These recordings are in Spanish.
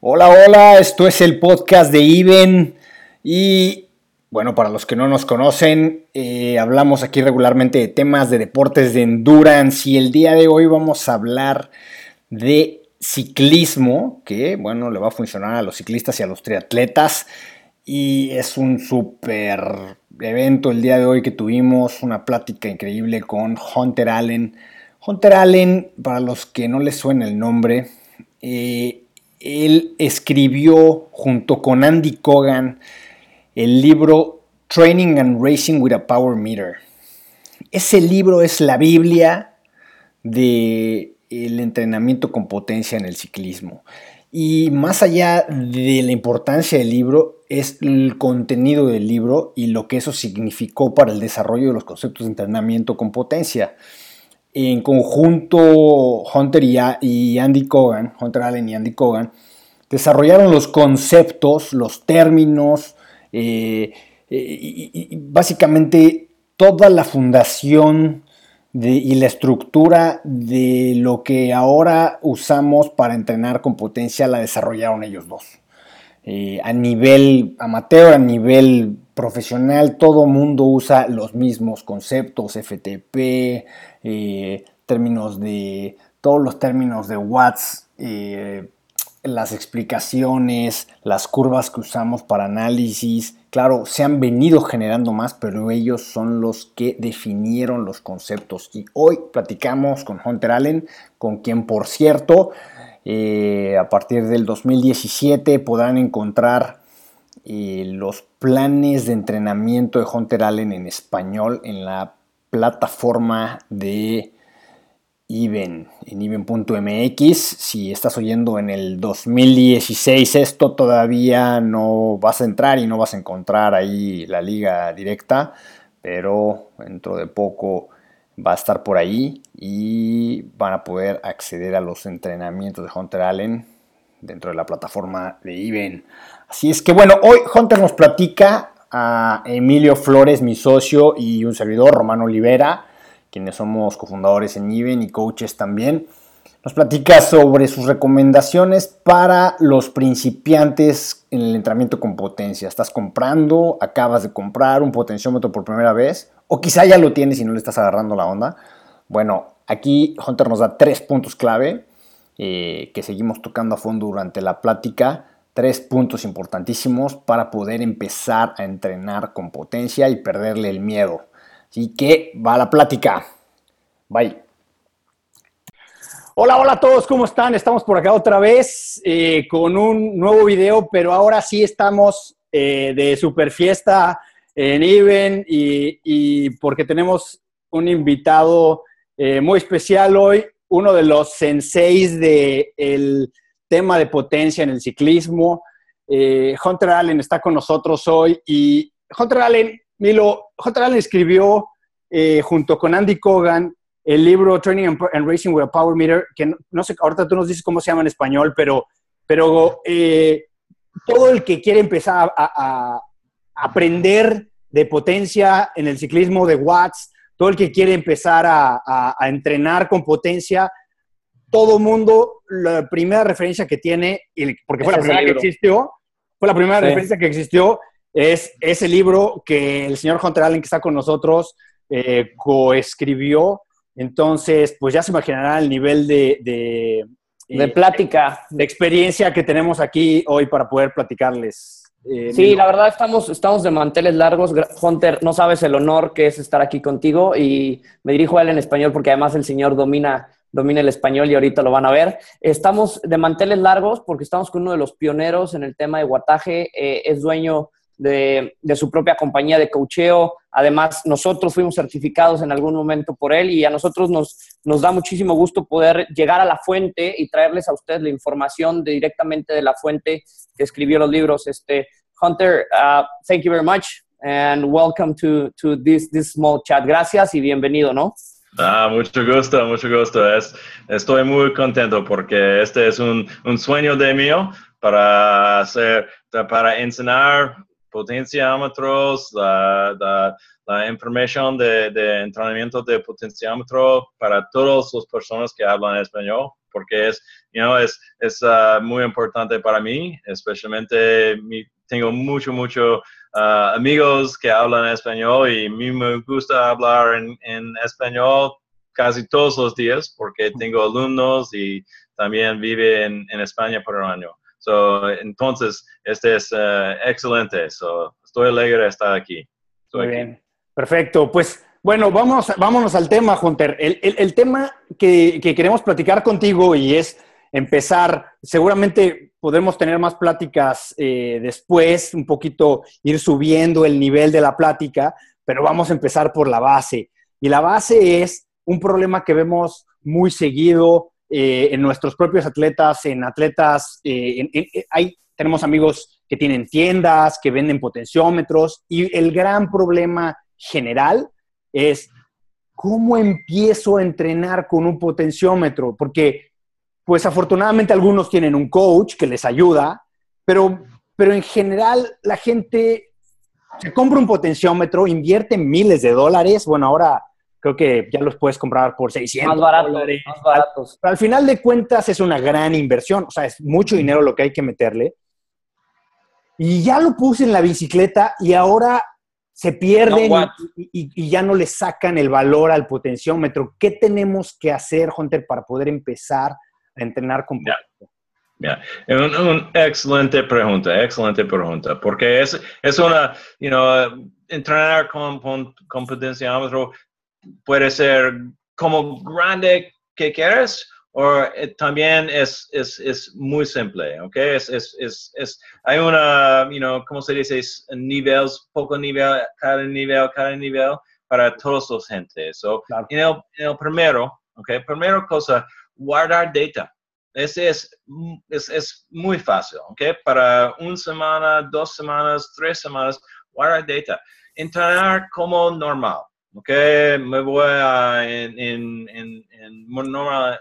Hola, hola, esto es el podcast de Iben y bueno, para los que no nos conocen, eh, hablamos aquí regularmente de temas de deportes de endurance y el día de hoy vamos a hablar de ciclismo, que bueno, le va a funcionar a los ciclistas y a los triatletas y es un súper evento el día de hoy que tuvimos, una plática increíble con Hunter Allen. Hunter Allen, para los que no les suena el nombre, eh, él escribió junto con Andy Cogan el libro Training and Racing with a Power Meter. Ese libro es la Biblia del el entrenamiento con potencia en el ciclismo. Y más allá de la importancia del libro, es el contenido del libro y lo que eso significó para el desarrollo de los conceptos de entrenamiento con potencia en conjunto Hunter y, Andy Cogan, Hunter Allen y Andy Cogan, desarrollaron los conceptos, los términos, eh, y, básicamente toda la fundación y la estructura de lo que ahora usamos para entrenar con potencia la desarrollaron ellos dos. Eh, a nivel amateur, a nivel profesional, todo mundo usa los mismos conceptos, FTP, eh, términos de, todos los términos de watts, eh, las explicaciones, las curvas que usamos para análisis. Claro, se han venido generando más, pero ellos son los que definieron los conceptos. Y hoy platicamos con Hunter Allen, con quien, por cierto, eh, a partir del 2017 podrán encontrar eh, los planes de entrenamiento de Hunter Allen en español en la plataforma de Even, en Even.mx. Si estás oyendo en el 2016 esto, todavía no vas a entrar y no vas a encontrar ahí la liga directa, pero dentro de poco va a estar por ahí y van a poder acceder a los entrenamientos de Hunter Allen dentro de la plataforma de Even. Así es que bueno, hoy Hunter nos platica a Emilio Flores, mi socio, y un servidor, Romano Olivera, quienes somos cofundadores en Even y coaches también. Nos platica sobre sus recomendaciones para los principiantes en el entrenamiento con potencia. Estás comprando, acabas de comprar un potenciómetro por primera vez, o quizá ya lo tienes y no le estás agarrando la onda. Bueno, aquí Hunter nos da tres puntos clave eh, que seguimos tocando a fondo durante la plática. Tres puntos importantísimos para poder empezar a entrenar con potencia y perderle el miedo. Así que va la plática. Bye. Hola, hola a todos, ¿cómo están? Estamos por acá otra vez eh, con un nuevo video, pero ahora sí estamos eh, de super fiesta en Even y, porque tenemos un invitado eh, muy especial hoy, uno de los senseis del tema de potencia en el ciclismo. Hunter Allen está con nosotros hoy y Hunter Allen, Milo, Hunter Allen escribió junto con Andy Cogan el libro Training and, Racing with a Power Meter, que no, sé, ahorita tú nos dices cómo se llama en español, pero, pero eh, todo el que quiere empezar a, aprender de potencia en el ciclismo de watts, todo el que quiere empezar a, entrenar con potencia, todo mundo, la primera referencia que tiene, porque fue la primera que existió, fue la primera referencia que existió, es ese libro que el señor Hunter Allen, que está con nosotros, eh, coescribió. Entonces, pues ya se imaginarán el nivel de, de, eh, plática, de experiencia que tenemos aquí hoy para poder platicarles. Eh, sí, la verdad estamos, estamos de manteles largos. Hunter, no sabes el honor que es estar aquí contigo y me dirijo a él en español porque además el señor domina, domina el español y ahorita lo van a ver. Estamos de manteles largos porque estamos con uno de los pioneros en el tema de guataje. Eh, es dueño de, su propia compañía de cocheo. Además, nosotros fuimos certificados en algún momento por él y a nosotros nos, nos da muchísimo gusto poder llegar a la fuente y traerles a ustedes la información directamente de la fuente que escribió los libros. Este, Hunter, uh, thank you very much and welcome to, to this, this small chat. Gracias y bienvenido, ¿no? Ah, mucho gusto, mucho gusto. Es, estoy muy contento porque este es un, un sueño de mío para hacer, para enseñar potenciómetros, la, la, información de, de, entrenamiento de potenciómetro para todas las personas que hablan español, porque es, you know, es, es uh, muy importante para mí, especialmente tengo mucho, mucho uh, amigos que hablan español y a mí me gusta hablar en, en español casi todos los días porque tengo alumnos y también vive en, en España por un año. So, entonces, este es uh, excelente. So, estoy alegre de estar aquí. Muy bien. Perfecto. Pues bueno, vamos, vámonos al tema, Hunter. El, el, el tema que, que, queremos platicar contigo y es empezar, seguramente podremos tener más pláticas eh, después, un poquito ir subiendo el nivel de la plática, pero vamos a empezar por la base. Y la base es un problema que vemos muy seguido eh, en nuestros propios atletas, en atletas, eh, hay, tenemos amigos que tienen tiendas, que venden potenciómetros y el gran problema general es cómo empiezo a entrenar con un potenciómetro, porque pues afortunadamente algunos tienen un coach que les ayuda, pero, pero en general la gente se compra un potenciómetro, invierte miles de dólares, bueno, ahora creo que ya los puedes comprar por 600 más dólares. Más baratos. Pero al final de cuentas es una gran inversión, o sea, es mucho dinero lo que hay que meterle. Y ya lo puse en la bicicleta y ahora se pierden y, ya no le sacan el valor al potenciómetro. ¿Qué tenemos que hacer, Hunter, para poder empezar a entrenar con yeah. Una excelente pregunta, excelente pregunta, porque es, es una, you know, entrenar con, con, con potenciómetro puede ser como grande que quieres o eh, también es, es, es, muy simple, ¿ok? Es, es, es, hay una, you know, ¿cómo se dice? Niveles, poco nivel, cada nivel, cada nivel para todos los gentes. So, en, el, en, el, primero, ¿ok? Primera cosa, guardar data. Ese es, es, es muy fácil, ¿ok? Para una semana, dos semanas, tres semanas, guardar data. Entrenar como normal, ¿ok? Me voy a, en, en, en, normal,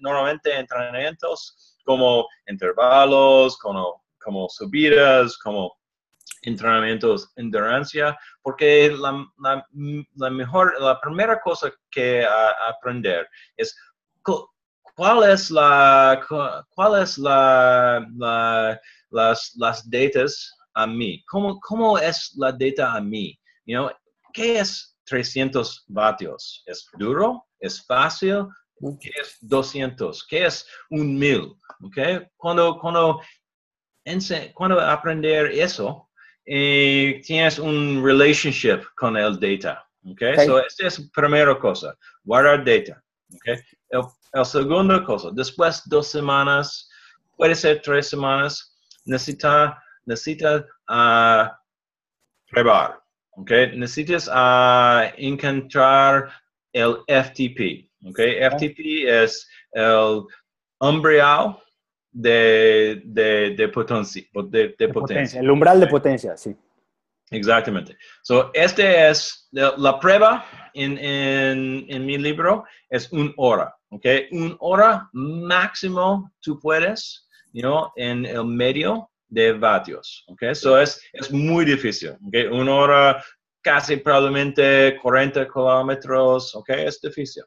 normalmente entrenamientos como intervalos, como, como subidas, como entrenamientos endurancia, porque la, la, la, mejor, la primera cosa que aprender es cuál es la, cuál es la, la las, las datas a mí, cómo, cómo es la data a mí, you know, ¿qué es 300 vatios. ¿Es duro? ¿Es fácil? ¿Qué es 200? ¿Qué es un 1000? ¿Okay? Cuando, cuando, cuando aprender eso, eh, tienes un relationship con el data. Okay? okay. So, esta es la primera cosa, guardar data. Okay? El, el segundo cosa, después dos semanas, puede ser tres semanas, necesita, necesita uh, probar. Okay, necesitas uh, encontrar el FTP. Okay, FTP es el umbrial de, de, de, potencia, de, de potencia. El umbral de potencia, sí. Exactamente. So, este es la, prueba en, en, en, mi libro, es una hora. Okay, una hora máximo tú puedes, you know, en el medio de vatios. ¿ok? Eso es, es muy difícil. ¿ok? Una hora casi probablemente 40 kilómetros. ¿ok? Es difícil.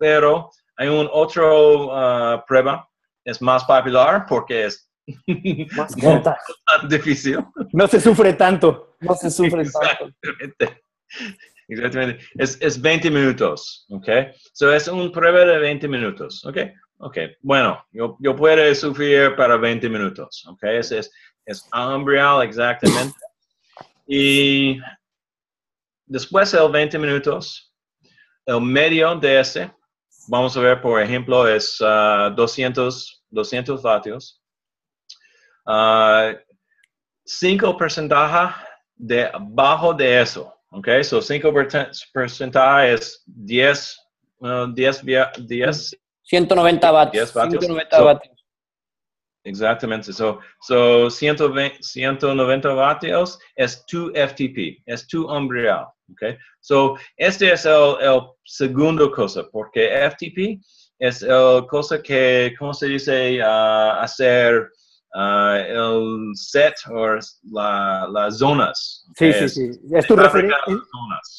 Pero hay un otro uh, prueba, es más popular porque es más difícil. No se sufre tanto. No se sufre Exactamente. tanto. Exactamente. Es, es 20 minutos, ¿ok? So es un prueba de 20 minutos, ¿ok? Ok, bueno, yo, yo puedo sufrir para 20 minutos, ok, ese es, es umbrial exactamente. Y después de 20 minutos, el medio de ese, vamos a ver, por ejemplo, es 200, uh, 200 vatios. Uh, 5 porcentaje de abajo de eso, ok, so 5 porcentaje es 10, uh, 10, 10 190 vatios. 190 vatios. Exactamente. So, so 120, 190 vatios es tu FTP, es tu umbrial. Okay. So, este es el, el segundo cosa, porque FTP es el cosa que, ¿cómo se dice? Uh, hacer uh, el set o la, las zonas. Sí, sí, sí. Es tu referencia.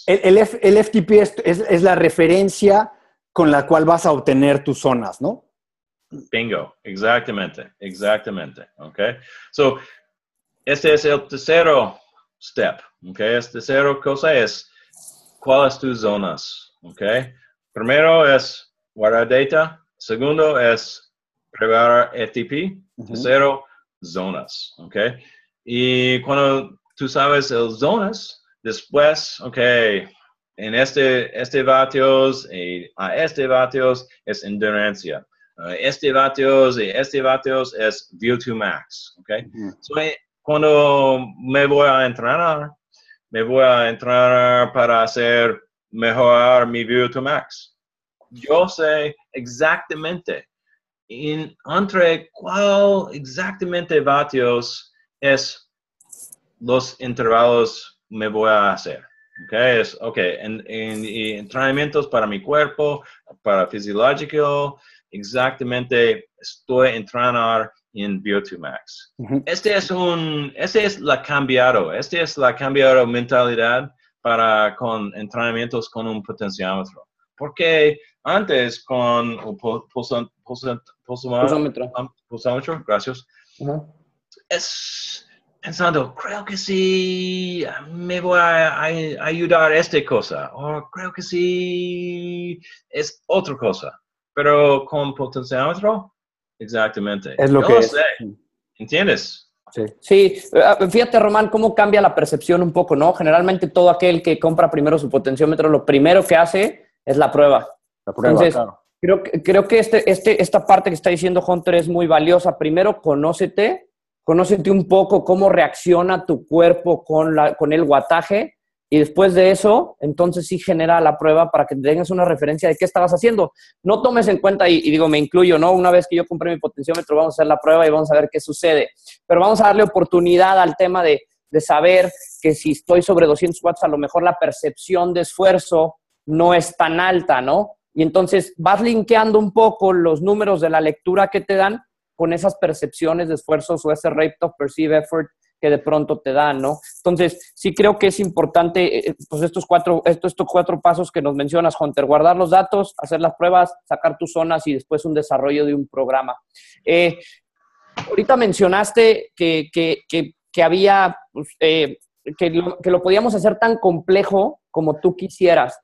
El, el, FTP es, es, es, la referencia con la cual vas a obtener tus zonas, ¿no? Bingo, exactamente, exactamente. Ok. So, este es el tercero step. Ok. Este tercero cosa es, ¿cuáles tus zonas? Ok. Primero es guardar data. Segundo es preparar FTP. Tercero, zonas. Ok. Y cuando tú sabes el zonas, después, ok, en este, este vatios y a este vatios es endurancia. Uh, este vatios y este vatios es view to max. Ok. so, eh, cuando me voy a entrenar, me voy a entrenar para hacer mejorar mi view to max. Yo sé exactamente en, entre cuál exactamente vatios es los intervalos me voy a hacer. Okay, es, ok, en, en, entrenamientos para mi cuerpo, para fisiológico, exactamente estoy entrenando en VO2 Max. Este es un, este es la cambiado, este es la cambiado mentalidad para con entrenamientos con un potenciómetro. Porque antes con pulsómetro, gracias, es pensando, creo que sí, me voy a, ayudar a esta cosa, o creo que sí, es otra cosa. Pero con potenciómetro, exactamente. Es lo que es. ¿Entiendes? Sí. sí, eh, fíjate Román, cómo cambia la percepción un poco, ¿no? Generalmente todo aquel que compra primero su potenciómetro, lo primero que hace es la prueba. La prueba, Entonces, claro. Creo, creo que este, este, esta parte que está diciendo Hunter es muy valiosa. Primero, conócete, conócete un poco cómo reacciona tu cuerpo con, el guataje y después de eso, entonces sí genera la prueba para que tengas una referencia de qué estabas haciendo. No tomes en cuenta, y, digo, me incluyo, ¿no? Una vez que yo compré mi potenciómetro, vamos a hacer la prueba y vamos a ver qué sucede. Pero vamos a darle oportunidad al tema de, de saber que si estoy sobre 200 watts, a lo mejor la percepción de esfuerzo no es tan alta, ¿no? Y entonces vas linkeando un poco los números de la lectura que te dan con esas percepciones de esfuerzos o ese rate of perceived effort que de pronto te dan, ¿no? Entonces, sí creo que es importante, eh, pues estos cuatro, estos, cuatro pasos que nos mencionas, Hunter, guardar los datos, hacer las pruebas, sacar tus zonas y después un desarrollo de un programa. Eh, ahorita mencionaste que, que, que, había, pues, eh, que, lo, podíamos hacer tan complejo como tú quisieras.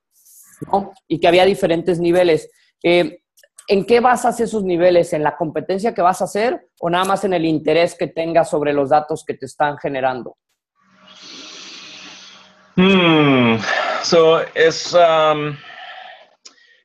Y que había diferentes niveles. Eh, ¿En qué basas esos niveles? ¿En la competencia que vas a hacer o nada más en el interés que tengas sobre los datos que te están generando? Hmm. So, es, um,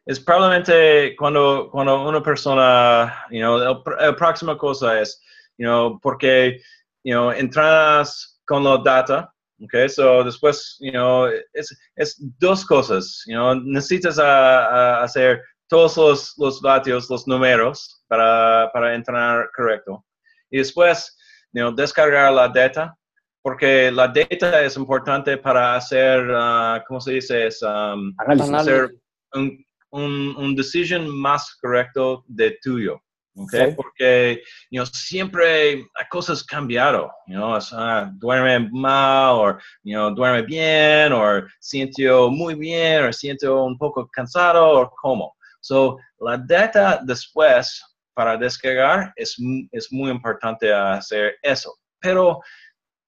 es probablemente cuando, cuando una persona, you know, la próxima cosa es, you know, porque, you know, entras con los data, Okay, so después, you know, es, es dos cosas, you know, necesitas hacer todos los, los vatios, los números para, para entrenar correcto. Y después, you know, descargar la data, porque la data es importante para hacer, uh, ¿cómo se dice? Es, um, hacer un, un, un decision más correcto de tuyo. Okay? Porque you know, siempre hay cosas cambiado, you know, duerme mal, o you know, duerme bien, o siento muy bien, o siento un poco cansado, o cómo. So, la data después para descargar es, es muy importante hacer eso. Pero,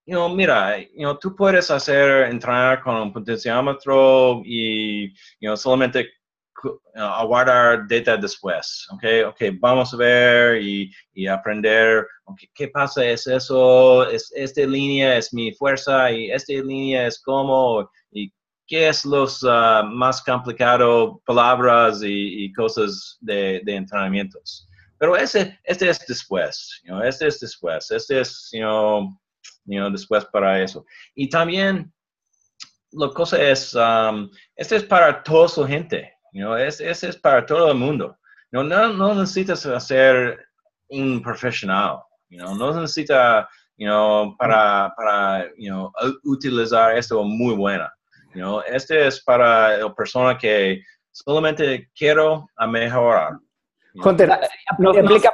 you know, mira, you know, tú puedes hacer, entrenar con un potenciómetro y you know, solamente a guardar data después, ¿ok? Ok, vamos a ver y, y aprender, okay, ¿qué pasa? ¿Es eso? ¿Es esta línea es mi fuerza? ¿Y esta línea es cómo? ¿Y qué es los uh, más complicado palabras y, cosas de, de, entrenamientos? Pero ese, este es después, you este es después, este es, you know, you know, después para eso. Y también, la cosa es, um, este es para toda su gente, ese es para todo el mundo. no, no necesitas ser un profesional. No necesitas you para, para you know, utilizar esto muy buena. Know, este es para la persona que solamente quiero mejorar. Hunter, aplica,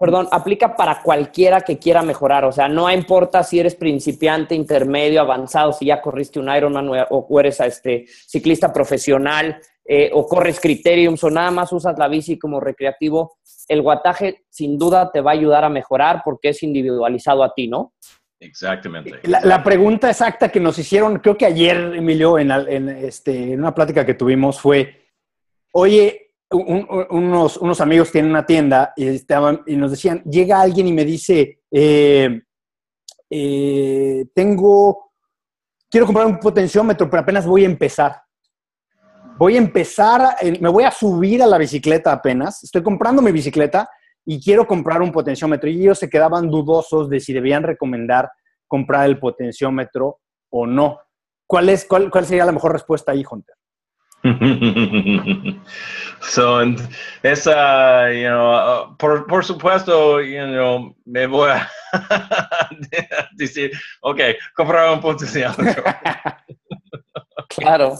perdón, aplica para cualquiera que quiera mejorar. O sea, no importa si eres principiante, intermedio, avanzado, si ya corriste un Ironman o, eres este, ciclista profesional eh, o corres criteriums o nada más usas la bici como recreativo. El guataje sin duda te va a ayudar a mejorar porque es individualizado a ti, ¿no? Exactamente. La, pregunta exacta que nos hicieron, creo que ayer, Emilio, en, este, en una plática que tuvimos fue, oye, unos, unos, amigos tienen una tienda y, estaban, y nos decían, llega alguien y me dice, eh, eh, tengo, quiero comprar un potenciómetro, pero apenas voy a empezar. Voy a empezar, me voy a subir a la bicicleta apenas, estoy comprando mi bicicleta y quiero comprar un potenciómetro. Y ellos se quedaban dudosos de si debían recomendar comprar el potenciómetro o no. ¿Cuál, es, cuál, cuál sería la mejor respuesta ahí, Hunter? so, esa, you know, uh, por, por, supuesto, you know, me voy a decir, ok, comprar un potenciómetro. claro.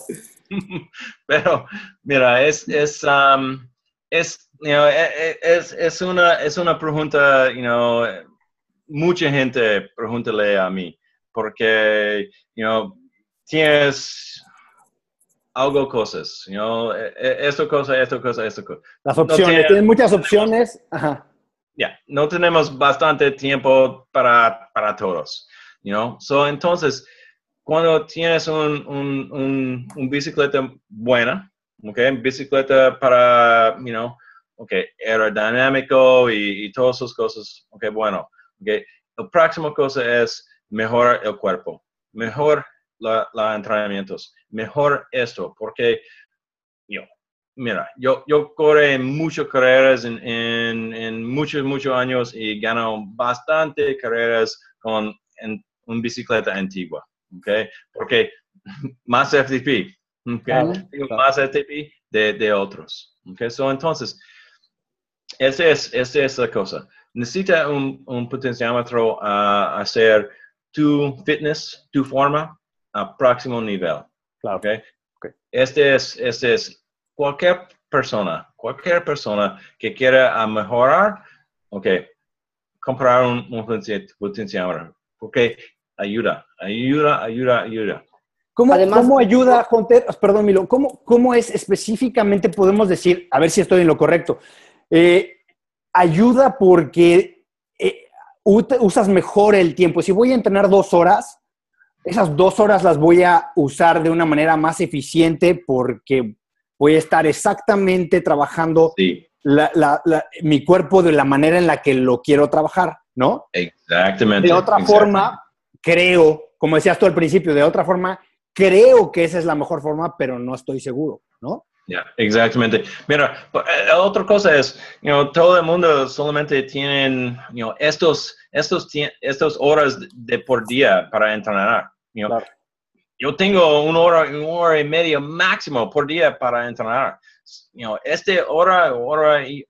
Pero, mira, es, es, um, es, you know, e, e, es, es, una, es una pregunta, you know, mucha gente pregúntale a mí, porque, you know, tienes algo cosas, you know, e, e, esto cosa, esto cosa, esto cosa. Las opciones, tienen muchas opciones. Ajá. Ya, no tenemos bastante tiempo para, para todos, you know. So, entonces, cuando tienes un, un, un, bicicleta buena, ok, bicicleta para, you know, ok, aerodinámico y, y todas esas cosas, ok, bueno, ok, la próxima cosa es mejorar el cuerpo, mejor los entrenamientos, mejor esto, porque yo, mira, yo, yo corre muchas carreras en, en, muchos, muchos años y gano bastante carreras con en, una bicicleta antigua, ¿ok? Porque más FTP, ¿ok? más FTP de, de otros, ¿ok? So, entonces, esa es, esa es la cosa. Necesita un, un potenciómetro a hacer tu fitness, tu forma, a próximo nivel. Claro. Okay? Este, es, este es cualquier persona, cualquier persona que quiera mejorar, ok, comprar un, un potenciador, porque ayuda, ayuda, ayuda, ayuda. ¿Cómo, ¿Cómo, ayuda, Jonter? Perdón, Milo, ¿cómo, ¿cómo es específicamente, podemos decir, a ver si estoy en lo correcto? Eh, ayuda porque eh, usas mejor el tiempo. Si voy a entrenar dos horas, esas dos horas las voy a usar de una manera más eficiente porque voy a estar exactamente trabajando mi cuerpo de la manera en la que lo quiero trabajar, ¿no? Exactamente. De otra forma, creo, como decías tú al principio, de otra forma, creo que esa es la mejor forma, pero no estoy seguro, ¿no? Ya, exactamente. Mira, eh, otra cosa es, you todo el mundo solamente tiene you estos, estos, estos horas de por día para entrenar. Yo tengo una hora, una hora y media máximo por día para entrenar. You este hora, hora y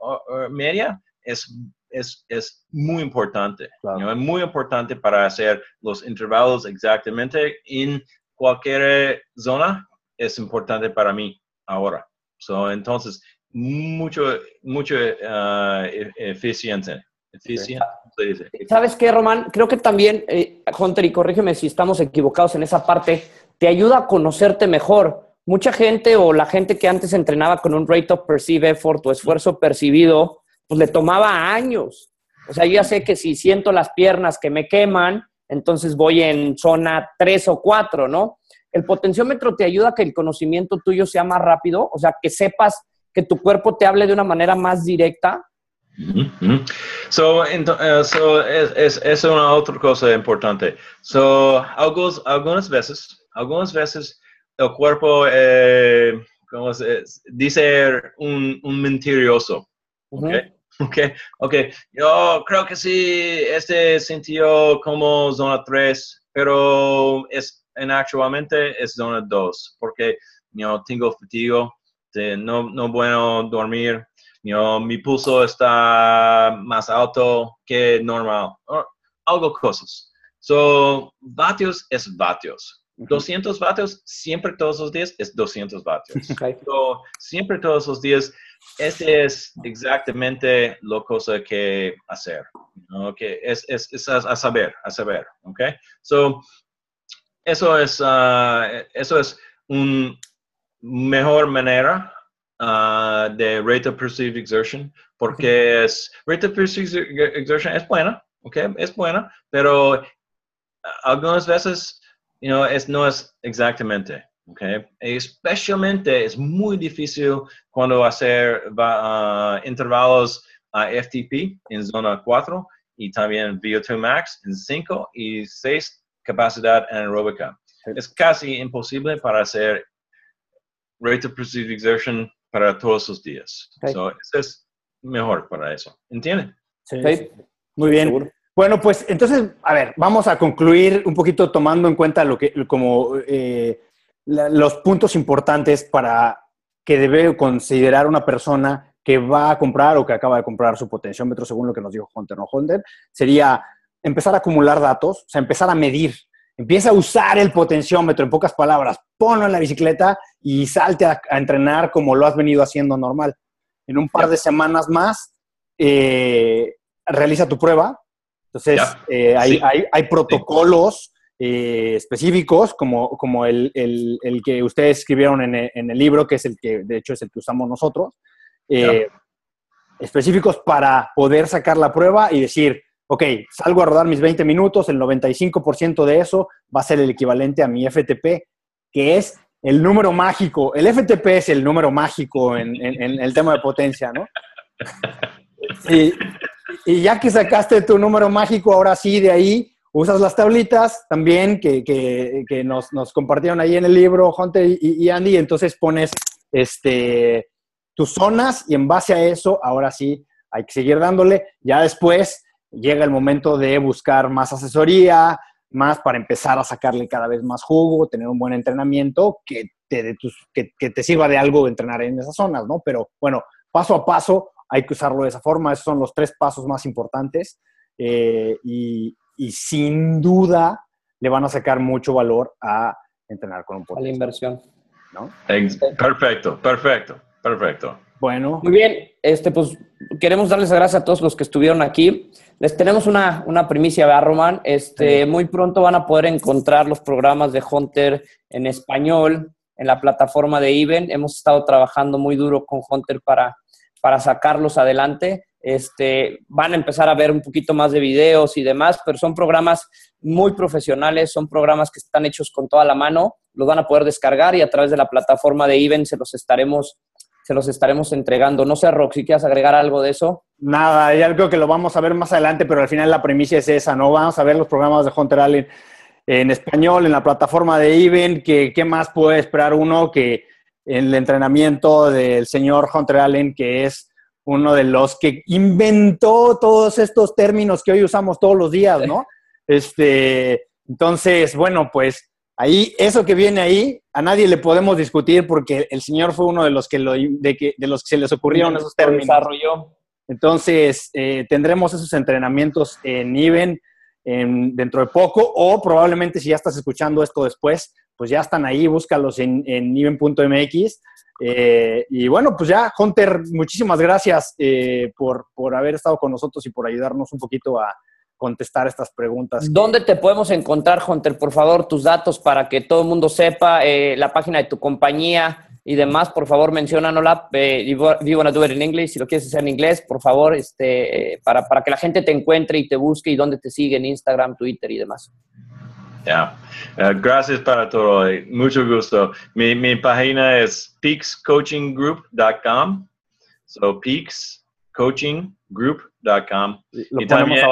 media es, es, es muy importante. es muy importante para hacer los intervalos exactamente en cualquier zona. Es importante para mí ahora. So, entonces, mucho, mucho uh, eficiente. ¿Sabes qué, Román? Creo que también, eh, Hunter, y corrígeme si estamos equivocados en esa parte, te ayuda a conocerte mejor. Mucha gente o la gente que antes entrenaba con un rate of perceived effort o esfuerzo percibido, pues le tomaba años. O sea, yo ya sé que si siento las piernas que me queman, entonces voy en zona 3 o 4, ¿no? El potenciómetro te ayuda a que el conocimiento tuyo sea más rápido, o sea, que sepas que tu cuerpo te hable de una manera más directa So, uh, so es, es, una otra cosa importante. So, algunos, algunas veces, algunas veces el cuerpo, eh, ¿cómo se, dice un, un mentiroso. Okay. Okay, okay. Yo creo que sí, este sintió como zona 3, pero es, en actualmente es zona 2, porque yo tengo fatigo, no, no bueno dormir, you mi pulso está más alto que normal, algo cosas. So, vatios es vatios. 200 vatios, siempre todos los días es 200 vatios. siempre todos los días, ese es exactamente lo cosa que hacer, que es, es, a, saber, a saber, ¿ok? So, eso es, uh, eso es una mejor manera uh, de rate of perceived exertion, porque es, rate of perceived exertion es buena, ¿ok? Es buena, pero algunas veces you know, es, no es exactamente. Okay. Especialmente es muy difícil cuando hacer uh, intervalos a FTP en zona 4 y también VO2 max en 5 y 6 capacidad anaeróbica. Es casi imposible para hacer rate of perceived exertion para todos los días. So, es mejor para eso. ¿Entienden? Sí. Muy bien. Bueno, pues entonces, a ver, vamos a concluir un poquito tomando en cuenta lo que, como eh, los puntos importantes para que debe considerar una persona que va a comprar o que acaba de comprar su potenciómetro, según lo que nos dijo Hunter, ¿no? Hunter, sería empezar a acumular datos, o sea, empezar a medir. Empieza a usar el potenciómetro, en pocas palabras, ponlo en la bicicleta y salte a, entrenar como lo has venido haciendo normal. En un par de semanas más, eh, realiza tu prueba, entonces, eh, hay, protocolos eh, específicos, como, como el, que ustedes escribieron en el, libro, que es el que, de hecho, es el que usamos nosotros, eh, específicos para poder sacar la prueba y decir, ok, salgo a rodar mis 20 minutos, el 95% de eso va a ser el equivalente a mi FTP, que es el número mágico. El FTP es el número mágico en, en el tema de potencia, ¿no? Y ya que sacaste tu número mágico, ahora sí, de ahí usas las tablitas también que, que, nos, nos, compartieron ahí en el libro Hunter y, y, Andy, entonces pones este, tus zonas y en base a eso, ahora sí, hay que seguir dándole. Ya después llega el momento de buscar más asesoría, más para empezar a sacarle cada vez más jugo, tener un buen entrenamiento que te, que, que te sirva de algo entrenar en esas zonas, ¿no? Pero bueno, paso a paso, hay que usarlo de esa forma. Esos son los tres pasos más importantes eh, y, sin duda le van a sacar mucho valor a entrenar con un poco. A la inversión. ¿no? Perfecto, perfecto, perfecto. Bueno. Muy bien, este, pues queremos darles las gracias a todos los que estuvieron aquí. Les tenemos una, una primicia, ¿verdad, Román? Este, Muy pronto van a poder encontrar los programas de Hunter en español en la plataforma de Even. Hemos estado trabajando muy duro con Hunter para para sacarlos adelante. Este, van a empezar a ver un poquito más de videos y demás, pero son programas muy profesionales, son programas que están hechos con toda la mano, los van a poder descargar y a través de la plataforma de Even se los estaremos, se los estaremos entregando. No sé, Rox, si quieres agregar algo de eso. Nada, hay algo que lo vamos a ver más adelante, pero al final la premisa es esa, ¿no? Vamos a ver los programas de Hunter Allen en español, en la plataforma de Even, que qué más puede esperar uno que el entrenamiento del señor Hunter Allen, que es uno de los que inventó todos estos términos que hoy usamos todos los días, ¿no? Este, entonces, bueno, pues ahí, eso que viene ahí, a nadie le podemos discutir porque el señor fue uno de los que, lo, de, que, de los que se les ocurrieron esos términos. Desarrolló. Entonces, eh, tendremos esos entrenamientos en IBEN dentro de poco o probablemente si ya estás escuchando esto después, pues ya están ahí, búscalos en, en even.mx. Eh, y bueno, pues ya, Hunter, muchísimas gracias eh, por, por haber estado con nosotros y por ayudarnos un poquito a contestar estas preguntas. ¿Dónde te podemos encontrar, Hunter? Por favor, tus datos para que todo el mundo sepa, eh, la página de tu compañía y demás, por favor, menciónanosla. Eh, you, wanna do it in English, si lo quieres hacer en inglés, por favor, este, para, para que la gente te encuentre y te busque y dónde te sigue en Instagram, Twitter y demás. Ya, eh, gracias para todo. Mucho gusto. Mi, mi página es peakscoachinggroup.com. So, peakscoachinggroup.com. Y también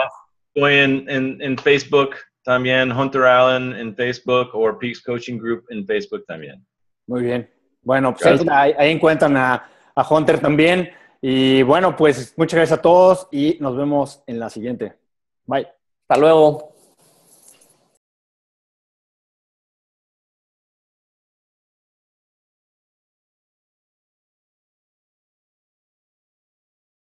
estoy en, en, en, Facebook, también Hunter Allen en Facebook o Peaks Coaching Group en Facebook también. Muy bien. Bueno, pues ahí, ahí, encuentran a, a Hunter también. Y bueno, pues muchas gracias a todos y nos vemos en la siguiente. Bye. Hasta luego.